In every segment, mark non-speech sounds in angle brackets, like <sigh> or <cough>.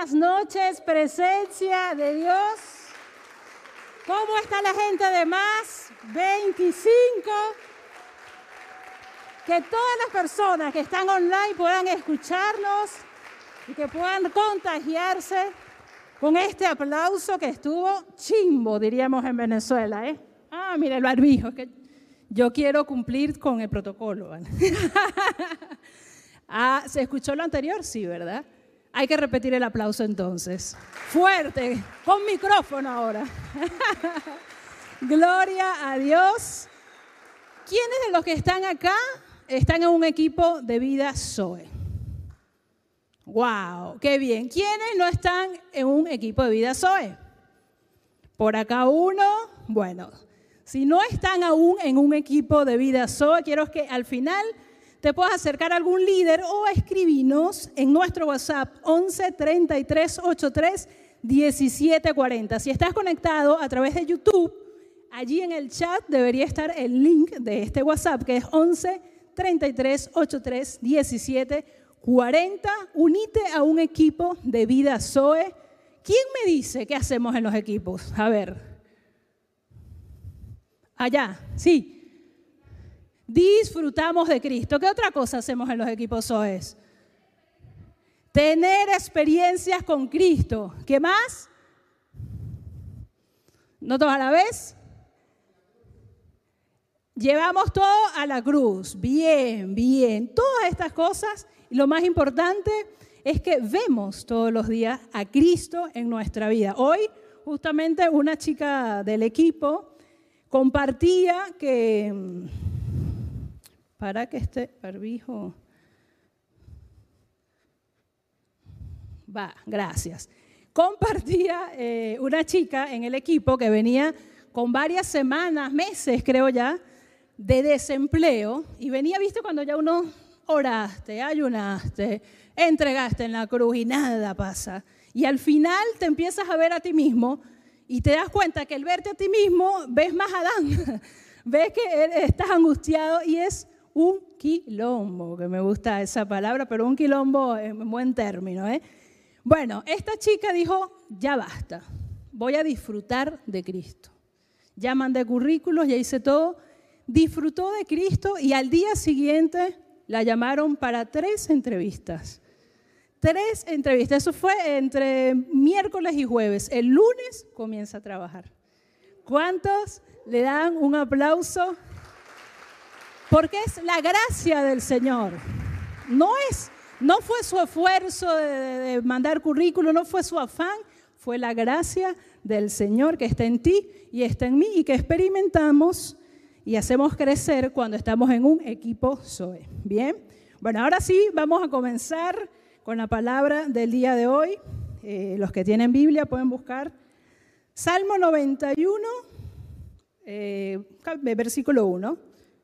buenas noches, presencia de Dios. ¿Cómo está la gente de más? 25. Que todas las personas que están online puedan escucharnos y que puedan contagiarse con este aplauso que estuvo chimbo, diríamos en Venezuela. ¿eh? Ah, mire el barbijo, que yo quiero cumplir con el protocolo. <laughs> ah, ¿se escuchó lo anterior? Sí, ¿verdad? Hay que repetir el aplauso entonces. Fuerte, con micrófono ahora. <laughs> Gloria a Dios. ¿Quiénes de los que están acá están en un equipo de vida Zoe? ¡Wow! ¡Qué bien! ¿Quiénes no están en un equipo de vida Zoe? Por acá uno. Bueno, si no están aún en un equipo de vida Zoe, quiero que al final te puedas acercar a algún líder o escribirnos en nuestro WhatsApp 11 33 83 17 40. Si estás conectado a través de YouTube, allí en el chat debería estar el link de este WhatsApp que es 11 33 83 17 40. Unite a un equipo de vida Zoe. ¿Quién me dice qué hacemos en los equipos? A ver. Allá, sí disfrutamos de Cristo. ¿Qué otra cosa hacemos en los equipos SOES? Tener experiencias con Cristo. ¿Qué más? ¿No todos a la vez? Llevamos todo a la cruz. Bien, bien. Todas estas cosas. Y lo más importante es que vemos todos los días a Cristo en nuestra vida. Hoy, justamente, una chica del equipo compartía que para que este barbijo... Va, gracias. Compartía eh, una chica en el equipo que venía con varias semanas, meses creo ya, de desempleo y venía, viste, cuando ya uno oraste, ayunaste, entregaste en la cruz y nada pasa. Y al final te empiezas a ver a ti mismo y te das cuenta que al verte a ti mismo ves más a Adán, <laughs> ves que estás angustiado y es un quilombo, que me gusta esa palabra, pero un quilombo en buen término. ¿eh? Bueno, esta chica dijo, ya basta, voy a disfrutar de Cristo. Ya mandé currículos, ya hice todo, disfrutó de Cristo y al día siguiente la llamaron para tres entrevistas. Tres entrevistas, eso fue entre miércoles y jueves. El lunes comienza a trabajar. ¿Cuántos le dan un aplauso porque es la gracia del Señor. No es, no fue su esfuerzo de, mandar currículo, no fue su afán, fue la gracia del Señor que está en ti y está en mí y que experimentamos y hacemos crecer cuando estamos en un equipo Zoe. Bien, bueno, ahora sí vamos a comenzar con la palabra del día de hoy. Eh, los que tienen Biblia pueden buscar Salmo 91, eh, versículo 1.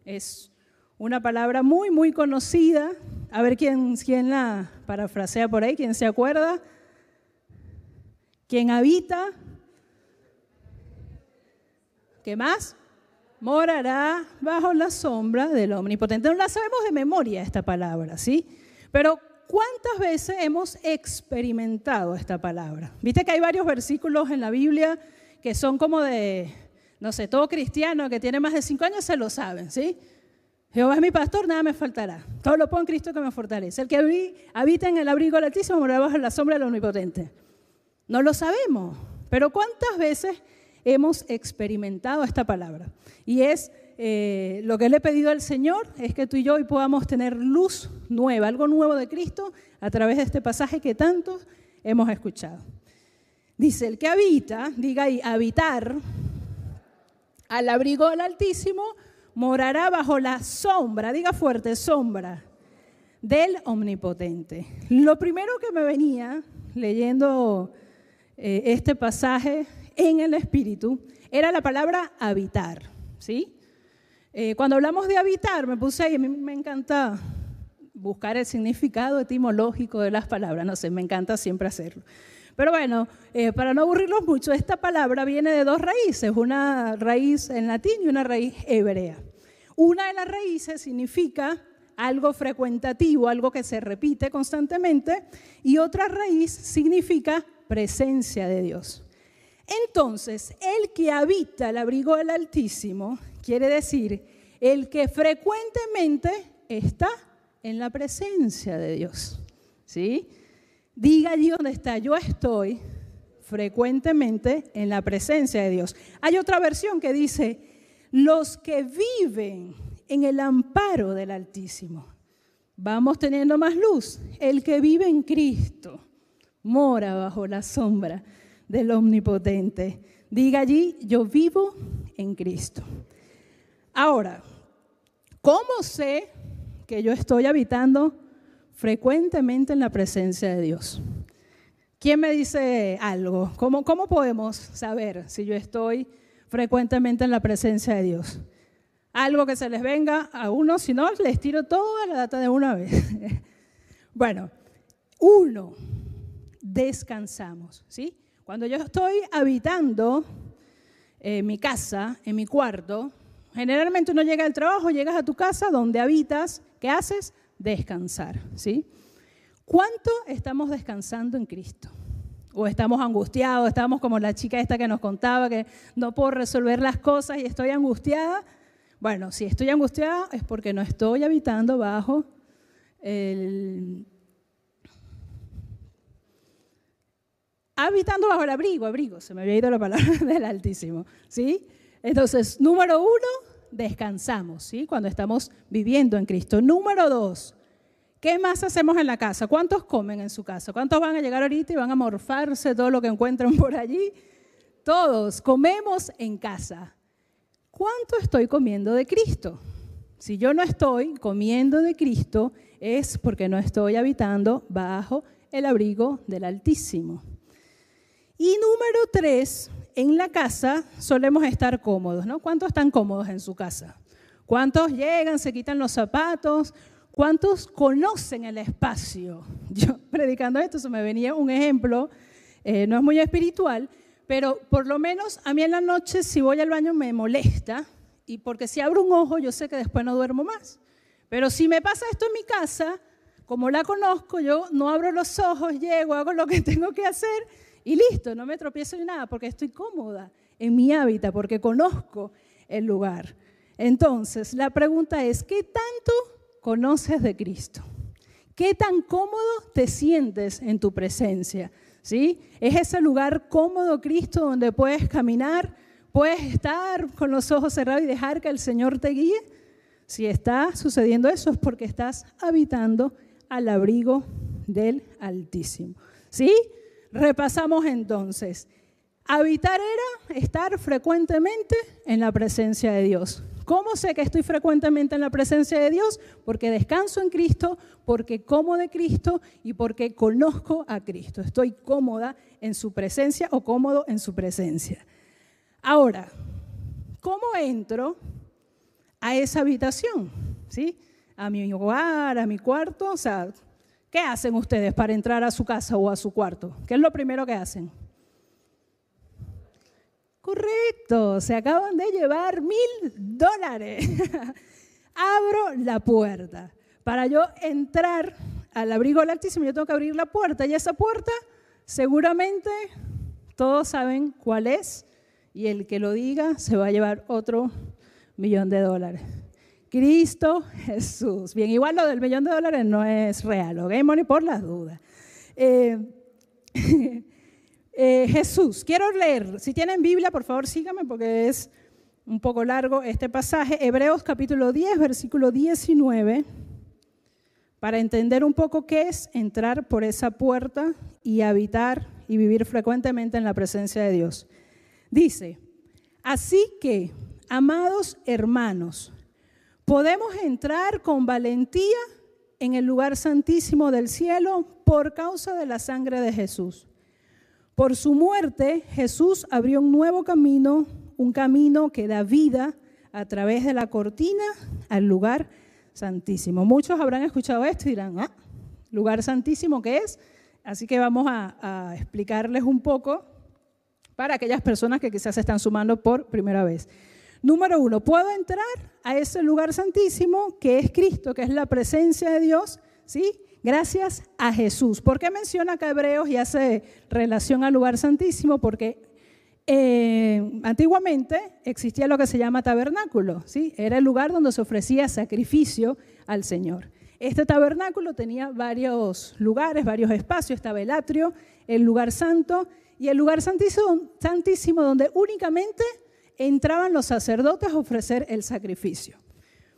Es una palabra muy, muy conocida. A ver quién, quién la parafrasea por ahí, quién se acuerda. ¿Quién habita? ¿Qué más? Morará bajo la sombra del Omnipotente. No la sabemos de memoria esta palabra, ¿sí? Pero ¿cuántas veces hemos experimentado esta palabra? Viste que hay varios versículos en la Biblia que son como de, no sé, todo cristiano que tiene más de cinco años se lo saben, ¿sí? Jehová es mi pastor, nada me faltará. Todo lo pongo en Cristo que me fortalece. El que habita en el abrigo del Altísimo morará bajo la sombra del Omnipotente. No lo sabemos, pero ¿cuántas veces hemos experimentado esta palabra? Y es eh, lo que le he pedido al Señor, es que tú y yo hoy podamos tener luz nueva, algo nuevo de Cristo a través de este pasaje que tantos hemos escuchado. Dice, el que habita, diga ahí, habitar al abrigo del Altísimo, morará bajo la sombra, diga fuerte, sombra del Omnipotente. Lo primero que me venía leyendo eh, este pasaje en el Espíritu era la palabra habitar, ¿sí? Eh, cuando hablamos de habitar, me puse ahí, a mí me encanta buscar el significado etimológico de las palabras, no sé, me encanta siempre hacerlo. Pero bueno, eh, para no aburrirlos mucho, esta palabra viene de dos raíces, una raíz en latín y una raíz hebrea. Una de las raíces significa algo frecuentativo, algo que se repite constantemente, y otra raíz significa presencia de Dios. Entonces, el que habita el abrigo del Altísimo quiere decir el que frecuentemente está en la presencia de Dios. ¿Sí? Diga allí donde está, yo estoy frecuentemente en la presencia de Dios. Hay otra versión que dice, los que viven en el amparo del Altísimo. Vamos teniendo más luz. El que vive en Cristo mora bajo la sombra del Omnipotente. Diga allí, yo vivo en Cristo. Ahora, ¿cómo sé que yo estoy habitando frecuentemente en la presencia de Dios? ¿Quién me dice algo? ¿Cómo, podemos saber si yo estoy frecuentemente en la presencia de Dios? Algo que se les venga a uno, si no, les tiro toda la data de una vez. <laughs> bueno, uno, descansamos, ¿sí? Cuando yo estoy habitando en mi casa, en mi cuarto, generalmente uno llega al trabajo, llegas a tu casa donde habitas, ¿qué haces? Descansar, ¿sí? ¿Cuánto estamos descansando en Cristo? O estamos angustiados, estamos como la chica esta que nos contaba que no puedo resolver las cosas y estoy angustiada. Bueno, si estoy angustiada es porque no estoy habitando bajo el habitando bajo el abrigo, abrigo, se me había ido la palabra <laughs> del Altísimo, ¿sí? Entonces, número uno, descansamos, ¿sí? Cuando estamos viviendo en Cristo. Número dos, ¿qué más hacemos en la casa? ¿Cuántos comen en su casa? ¿Cuántos van a llegar ahorita y van a morfarse todo lo que encuentran por allí? Todos comemos en casa. ¿Cuánto estoy comiendo de Cristo? Si yo no estoy comiendo de Cristo, es porque no estoy habitando bajo el abrigo del Altísimo. Y número tres, en la casa solemos estar cómodos, ¿no? ¿Cuántos están cómodos en su casa? ¿Cuántos llegan, se quitan los zapatos? ¿Cuántos conocen el espacio? <laughs> Yo predicando esto, se me venía un ejemplo, eh, no es muy espiritual, pero por lo menos a mí en la noche si voy al baño me molesta, y porque si abro un ojo yo sé que después no duermo más. Pero si me pasa esto en mi casa, como la conozco, yo no abro los ojos, llego, hago lo que <laughs> tengo que hacer y listo, no me tropiezo en nada porque estoy cómoda en mi hábitat, porque conozco el lugar. Entonces, la pregunta es, ¿qué tanto conoces de Cristo? ¿Qué tan cómodo te sientes en tu presencia? ¿Sí? ¿Es ese lugar cómodo, Cristo, donde puedes caminar, puedes estar con los ojos cerrados y dejar que el Señor te guíe? Si está sucediendo eso es porque estás habitando al abrigo del Altísimo. ¿Sí? Repasamos entonces. Habitar era estar frecuentemente en la presencia de Dios. ¿Cómo sé que estoy frecuentemente en la presencia de Dios? Porque descanso en Cristo, porque como de Cristo y porque conozco a Cristo. Estoy cómoda en su presencia o cómodo en su presencia. Ahora, ¿cómo entro a esa habitación? ¿Sí? A mi hogar, a mi cuarto. O sea, ¿Qué hacen ustedes para entrar a su casa o a su cuarto? ¿Qué es lo primero que hacen? Correcto, se acaban de llevar mil dólares. <laughs> Abro la puerta. Para yo entrar al abrigo del Altísimo, yo tengo que abrir la puerta y esa puerta seguramente todos saben cuál es y el que lo diga se va a llevar otro millón de dólares. Cristo Jesús. Bien, igual lo del millón de dólares no es real, ¿ok? Money por las dudas. Eh, <laughs> eh, Jesús, quiero leer, si tienen Biblia, por favor síganme porque es un poco largo este pasaje, Hebreos capítulo 10, versículo 19, para entender un poco qué es entrar por esa puerta y habitar y vivir frecuentemente en la presencia de Dios. Dice, así que, amados hermanos, Podemos entrar con valentía en el lugar santísimo del cielo por causa de la sangre de Jesús. Por su muerte, Jesús abrió un nuevo camino, un camino que da vida a través de la cortina al lugar santísimo. Muchos habrán escuchado esto y dirán, ¿ah? ¿Lugar santísimo qué es? Así que vamos a, a explicarles un poco para aquellas personas que quizás se están sumando por primera vez. Número uno, puedo entrar a ese lugar santísimo que es Cristo, que es la presencia de Dios, ¿sí? Gracias a Jesús. ¿Por qué menciona acá Hebreos y hace relación al lugar santísimo? Porque eh, antiguamente existía lo que se llama tabernáculo, ¿sí? Era el lugar donde se ofrecía sacrificio al Señor. Este tabernáculo tenía varios lugares, varios espacios. Estaba el atrio, el lugar santo y el lugar santísimo, santísimo donde únicamente entraban los sacerdotes a ofrecer el sacrificio.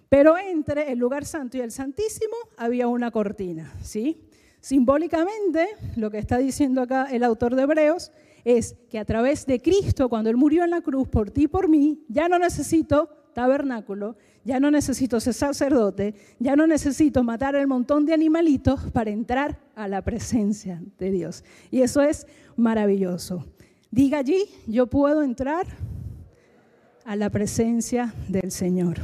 Pero entre el lugar santo y el santísimo había una cortina, ¿sí? Simbólicamente, lo que está diciendo acá el autor de Hebreos es que a través de Cristo, cuando Él murió en la cruz por ti y por mí, ya no necesito tabernáculo, ya no necesito ser sacerdote, ya no necesito matar el montón de animalitos para entrar a la presencia de Dios. Y eso es maravilloso. Diga allí, yo puedo entrar a la presencia del Señor.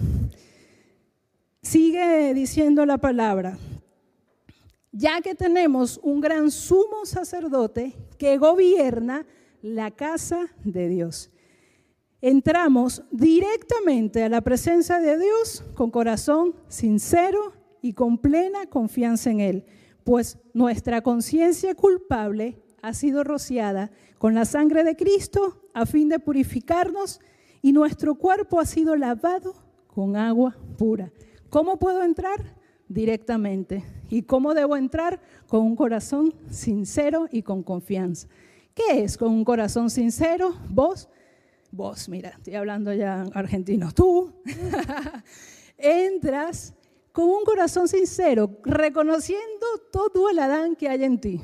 Sigue diciendo la palabra, ya que tenemos un gran sumo sacerdote que gobierna la casa de Dios. Entramos directamente a la presencia de Dios con corazón sincero y con plena confianza en Él, pues nuestra conciencia culpable ha sido rociada con la sangre de Cristo a fin de purificarnos y nuestro cuerpo ha sido lavado con agua pura. ¿Cómo puedo entrar? Directamente. ¿Y cómo debo entrar? Con un corazón sincero y con confianza. ¿Qué es con un corazón sincero? Vos, vos, mira, estoy hablando ya argentino, tú <laughs> entras con un corazón sincero, reconociendo todo el Adán que hay en ti.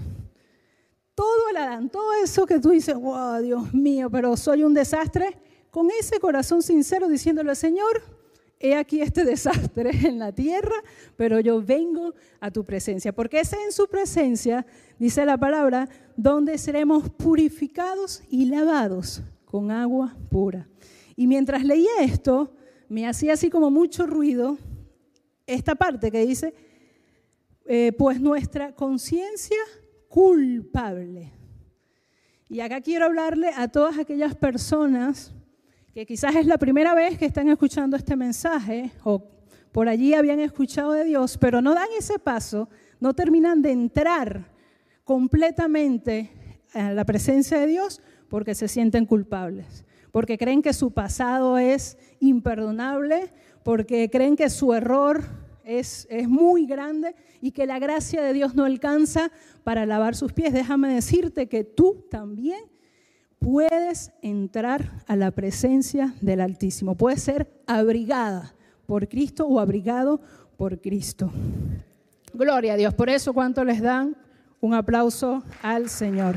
Todo el Adán, todo eso que tú dices, wow, Dios mío, pero soy un desastre con ese corazón sincero diciéndole, Señor, he aquí este desastre <laughs> en la tierra, pero yo vengo a tu presencia, porque es en su presencia, dice la palabra, donde seremos purificados y lavados con agua pura. Y mientras leía esto, me hacía así como mucho ruido esta parte que dice, eh, pues nuestra conciencia culpable. Y acá quiero hablarle a todas aquellas personas que quizás es la primera vez que están escuchando este mensaje o por allí habían escuchado de Dios, pero no dan ese paso, no terminan de entrar completamente a la presencia de Dios porque se sienten culpables, porque creen que su pasado es imperdonable, porque creen que su error es, es, muy grande y que la gracia de Dios no alcanza para lavar sus pies. Déjame decirte que tú también puedes entrar a la presencia del Altísimo. Puedes ser abrigada por Cristo o abrigado por Cristo. Gloria a Dios. Por eso, ¿cuánto les dan? Un aplauso al Señor.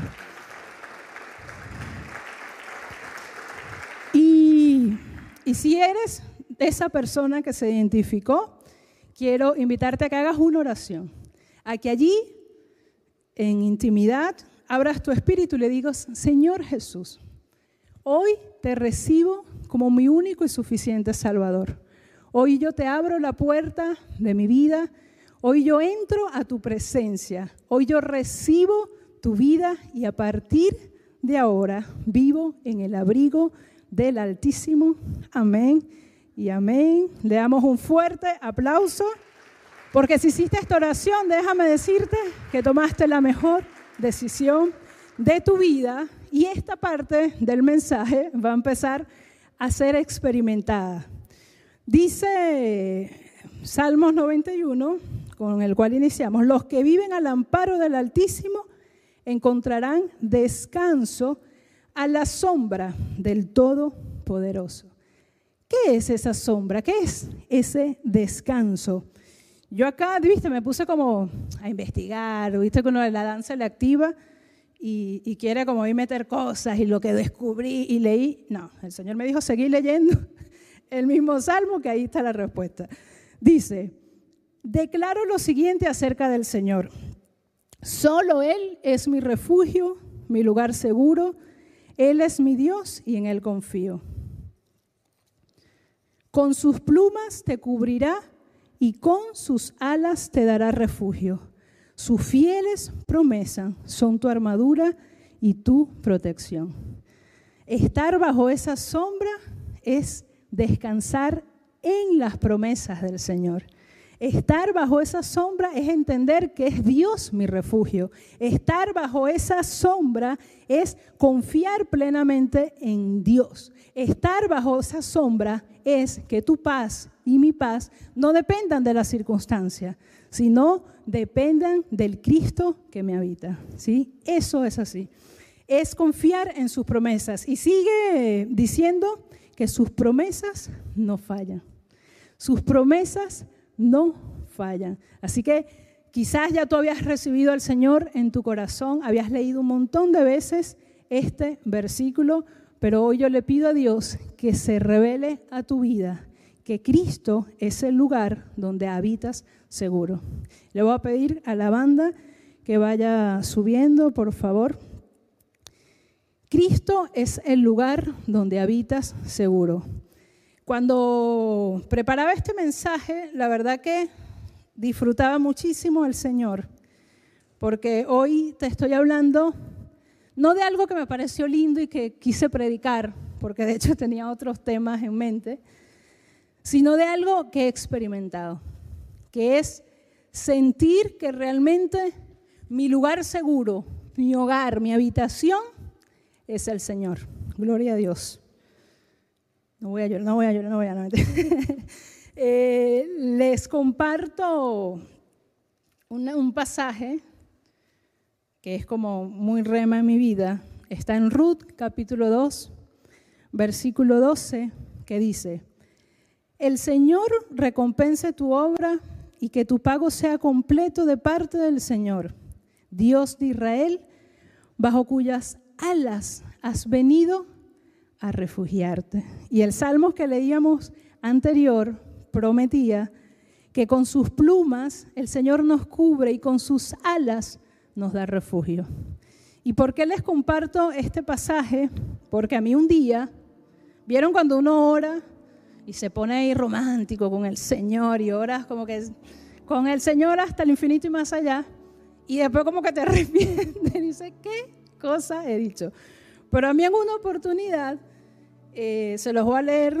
Y, y si eres esa persona que se identificó, quiero invitarte a que hagas una oración. A que allí, en intimidad, abras tu espíritu y le digas, Señor Jesús, hoy te recibo como mi único y suficiente Salvador. Hoy yo te abro la puerta de mi vida. Hoy yo entro a tu presencia. Hoy yo recibo tu vida y a partir de ahora vivo en el abrigo del Altísimo. Amén y amén. Le damos un fuerte aplauso. Porque si hiciste esta oración, déjame decirte que tomaste la mejor decisión de tu vida y esta parte del mensaje va a empezar a ser experimentada. Dice Salmos 91, con el cual iniciamos, los que viven al amparo del Altísimo encontrarán descanso a la sombra del Todopoderoso. ¿Qué es esa sombra? ¿Qué es ese descanso? Yo acá, viste, me puse como a investigar, viste que uno la danza le activa y, quiere como ir meter cosas y lo que descubrí y leí. No, el Señor me dijo seguir leyendo <laughs> el mismo salmo que ahí está la respuesta. Dice, declaro lo siguiente acerca del Señor. Solo Él es mi refugio, mi lugar seguro. Él es mi Dios y en Él confío. Con sus plumas te cubrirá y con sus alas te dará refugio. Sus fieles promesas son tu armadura y tu protección. Estar bajo esa sombra es descansar en las promesas del Señor. Estar bajo esa sombra es entender que es Dios mi refugio. Estar bajo esa sombra es confiar plenamente en Dios. Estar bajo esa sombra es que tu paz y mi paz no dependan de la circunstancia, sino dependan del Cristo que me habita. ¿sí? Eso es así. Es confiar en sus promesas. Y sigue diciendo que sus promesas no fallan. Sus promesas no fallan. Así que quizás ya tú habías recibido al Señor en tu corazón, habías leído un montón de veces este versículo, pero hoy yo le pido a Dios que se revele a tu vida que Cristo es el lugar donde habitas seguro. Le voy a pedir a la banda que vaya subiendo, por favor. Cristo es el lugar donde habitas seguro. Cuando preparaba este mensaje, la verdad que disfrutaba muchísimo el Señor, porque hoy te estoy hablando no de algo que me pareció lindo y que quise predicar, porque de hecho <laughs> tenía otros temas en mente, sino de algo que he experimentado, que es sentir que realmente mi lugar seguro, mi hogar, mi habitación es el Señor. Gloria a Dios. No voy a llorar, no voy a llorar, no voy a llorar. <laughs> Eh, les comparto un pasaje que es como muy rema en mi vida. Está en Ruth capítulo 2, versículo 12, que dice, el Señor recompense tu obra y que tu pago sea completo de parte del Señor, Dios de Israel, bajo cuyas alas has venido a refugiarte. Y el salmo que leíamos anterior prometía que con sus plumas el Señor nos cubre y con sus alas nos da refugio. ¿Y por qué les comparto este pasaje? Porque a mí un día, ¿vieron cuando uno ora y se pone ahí romántico con el Señor y oras como que con el Señor hasta el infinito y más allá? Y después como que te <laughs> arrepientes y dices, ¿qué cosa he dicho? Pero a mí en una oportunidad eh, se los voy a leer.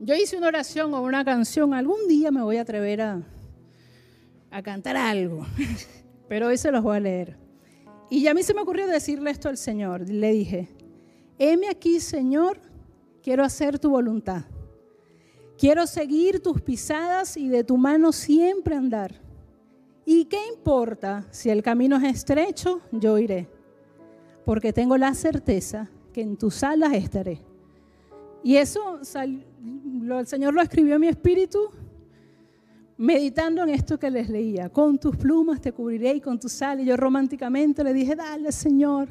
Yo hice una oración o una canción, algún día me voy a atrever a, a cantar algo, <laughs> pero hoy se los voy a leer. Y a mí se me ocurrió decirle esto al Señor. Le dije, heme aquí, Señor, quiero hacer tu voluntad. Quiero seguir tus pisadas y de tu mano siempre andar. ¿Y qué importa si el camino es estrecho? Yo iré, porque tengo la certeza que en tus alas estaré. Y eso el Señor lo escribió en mi espíritu meditando en esto que les leía. Con tus plumas te cubriré y con tus alas. Y yo románticamente le dije, dale Señor.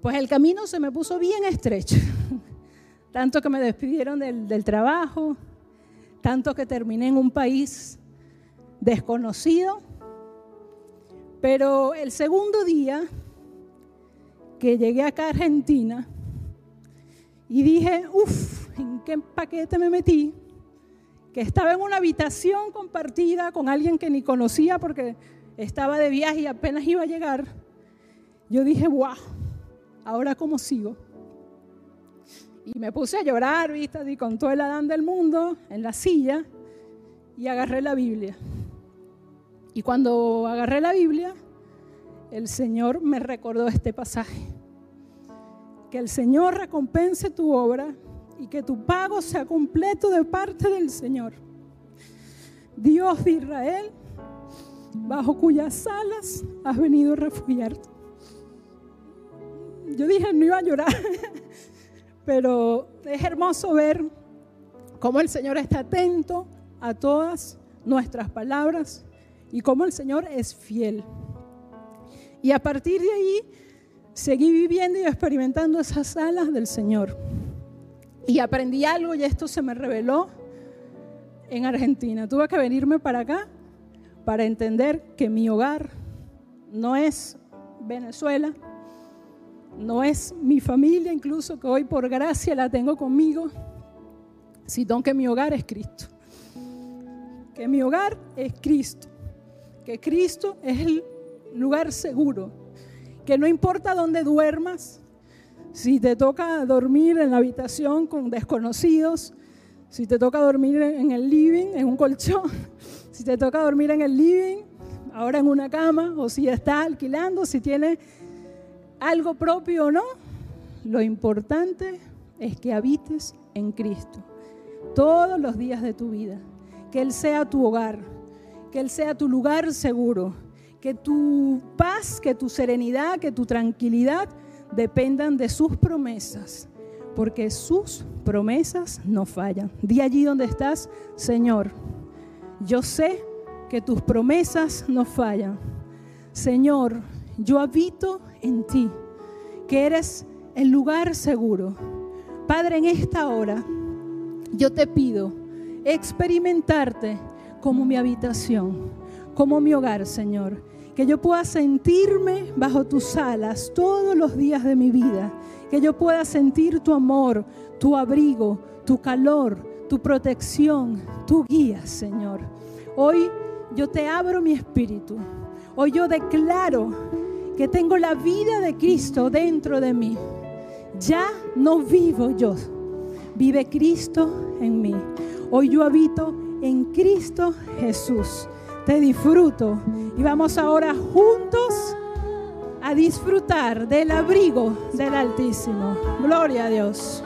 Pues el camino se me puso bien estrecho. <laughs> Tanto que me despidieron del trabajo, tanto que terminé en un país desconocido. Pero el segundo día que llegué acá a Argentina y dije, uff, ¿en qué paquete me metí? Que estaba en una habitación compartida con alguien que ni conocía porque estaba de viaje y apenas iba a llegar. Yo dije, wow, ahora cómo sigo. Y me puse a llorar, viste, y con todo el Adán del mundo en la silla y agarré la Biblia. Y cuando agarré la Biblia, el Señor me recordó este pasaje. Que el Señor recompense tu obra y que tu pago sea completo de parte del Señor. Dios de Israel, bajo cuyas alas has venido a refugiarte. Yo dije, no iba a llorar, <laughs> pero es hermoso ver cómo el Señor está atento a todas nuestras palabras y cómo el Señor es fiel. Y a partir de ahí seguí viviendo y experimentando esas alas del Señor. Y aprendí algo y esto se me reveló en Argentina. Tuve que venirme para acá para entender que mi hogar no es Venezuela, no es mi familia, incluso que hoy por gracia la tengo conmigo, sino que mi hogar es Cristo. Que mi hogar es Cristo. Que Cristo es el lugar seguro, que no importa dónde duermas, si te toca dormir en la habitación con desconocidos, si te toca dormir en el living, en un colchón, <laughs> si te toca dormir en el living, ahora en una cama, o si está alquilando, si tiene algo propio o no, lo importante es que habites en Cristo todos los días de tu vida, que Él sea tu hogar, que Él sea tu lugar seguro, que tu paz, que tu serenidad, que tu tranquilidad dependan de sus promesas, porque sus promesas no fallan. Di allí donde estás, Señor, yo sé que tus promesas no fallan. Señor, yo habito en ti, que eres el lugar seguro. Padre, en esta hora yo te pido experimentarte como mi habitación, como mi hogar, Señor. Que yo pueda sentirme bajo tus alas todos los días de mi vida. Que yo pueda sentir tu amor, tu abrigo, tu calor, tu protección, tu guía, Señor. Hoy yo te abro mi espíritu. Hoy yo declaro que tengo la vida de Cristo dentro de mí. Ya no vivo yo, vive Cristo en mí. Hoy yo habito en Cristo Jesús. Te disfruto y vamos ahora juntos a disfrutar del abrigo del Altísimo. Gloria a Dios.